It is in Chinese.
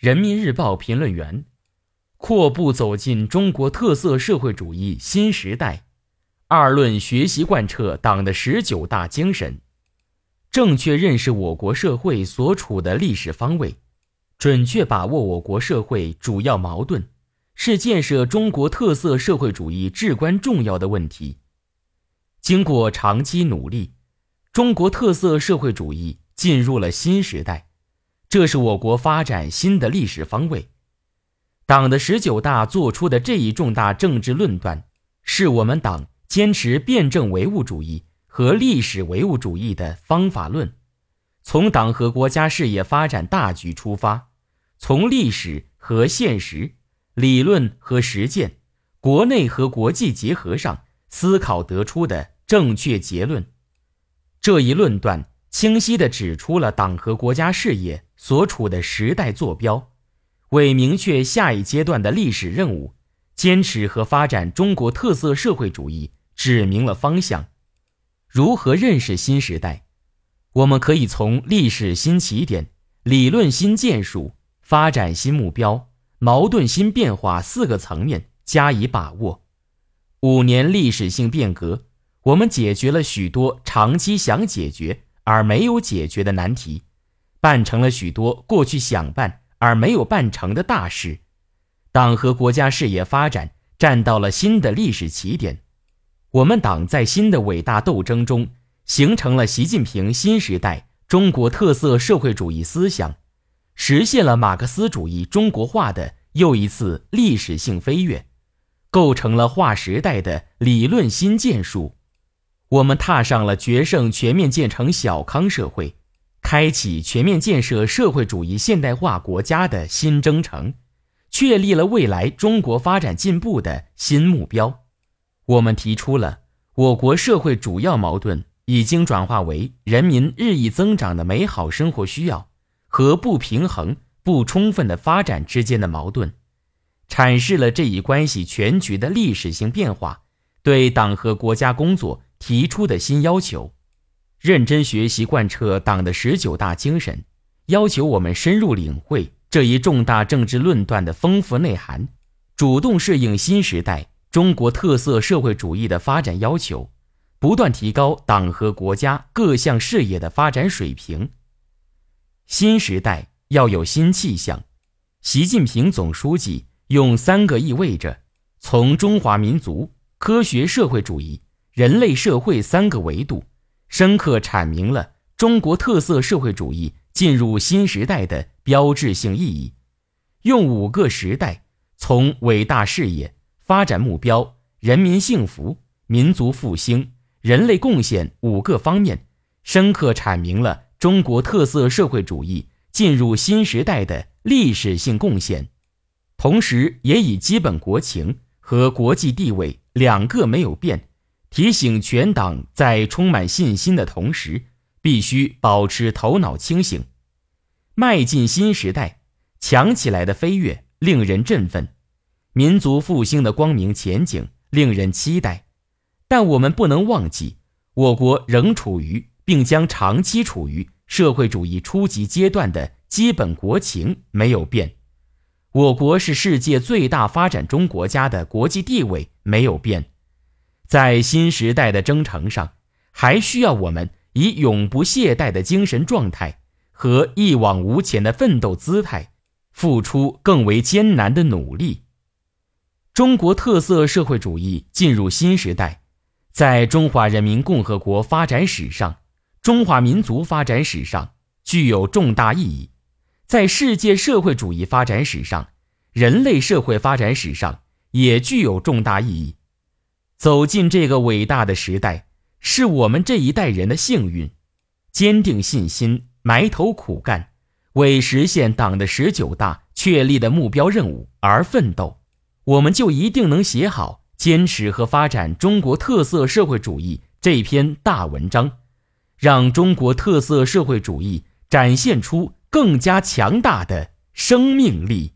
人民日报评论员，阔步走进中国特色社会主义新时代。二论学习贯彻党的十九大精神，正确认识我国社会所处的历史方位，准确把握我国社会主要矛盾，是建设中国特色社会主义至关重要的问题。经过长期努力，中国特色社会主义进入了新时代，这是我国发展新的历史方位。党的十九大作出的这一重大政治论断，是我们党。坚持辩证唯物主义和历史唯物主义的方法论，从党和国家事业发展大局出发，从历史和现实、理论和实践、国内和国际结合上思考得出的正确结论。这一论断清晰地指出了党和国家事业所处的时代坐标，为明确下一阶段的历史任务，坚持和发展中国特色社会主义。指明了方向，如何认识新时代？我们可以从历史新起点、理论新建树、发展新目标、矛盾新变化四个层面加以把握。五年历史性变革，我们解决了许多长期想解决而没有解决的难题，办成了许多过去想办而没有办成的大事。党和国家事业发展站到了新的历史起点。我们党在新的伟大斗争中，形成了习近平新时代中国特色社会主义思想，实现了马克思主义中国化的又一次历史性飞跃，构成了划时代的理论新建树。我们踏上了决胜全面建成小康社会，开启全面建设社会主义现代化国家的新征程，确立了未来中国发展进步的新目标。我们提出了我国社会主要矛盾已经转化为人民日益增长的美好生活需要和不平衡不充分的发展之间的矛盾，阐释了这一关系全局的历史性变化，对党和国家工作提出的新要求，认真学习贯彻党的十九大精神，要求我们深入领会这一重大政治论断的丰富内涵，主动适应新时代。中国特色社会主义的发展要求，不断提高党和国家各项事业的发展水平。新时代要有新气象。习近平总书记用三个意味着，从中华民族、科学社会主义、人类社会三个维度，深刻阐明了中国特色社会主义进入新时代的标志性意义。用五个时代，从伟大事业。发展目标、人民幸福、民族复兴、人类贡献五个方面，深刻阐明了中国特色社会主义进入新时代的历史性贡献，同时也以基本国情和国际地位两个没有变，提醒全党在充满信心的同时，必须保持头脑清醒，迈进新时代，强起来的飞跃令人振奋。民族复兴的光明前景令人期待，但我们不能忘记，我国仍处于并将长期处于社会主义初级阶段的基本国情没有变，我国是世界最大发展中国家的国际地位没有变，在新时代的征程上，还需要我们以永不懈怠的精神状态和一往无前的奋斗姿态，付出更为艰难的努力。中国特色社会主义进入新时代，在中华人民共和国发展史上、中华民族发展史上具有重大意义，在世界社会主义发展史上、人类社会发展史上也具有重大意义。走进这个伟大的时代，是我们这一代人的幸运。坚定信心，埋头苦干，为实现党的十九大确立的目标任务而奋斗。我们就一定能写好坚持和发展中国特色社会主义这篇大文章，让中国特色社会主义展现出更加强大的生命力。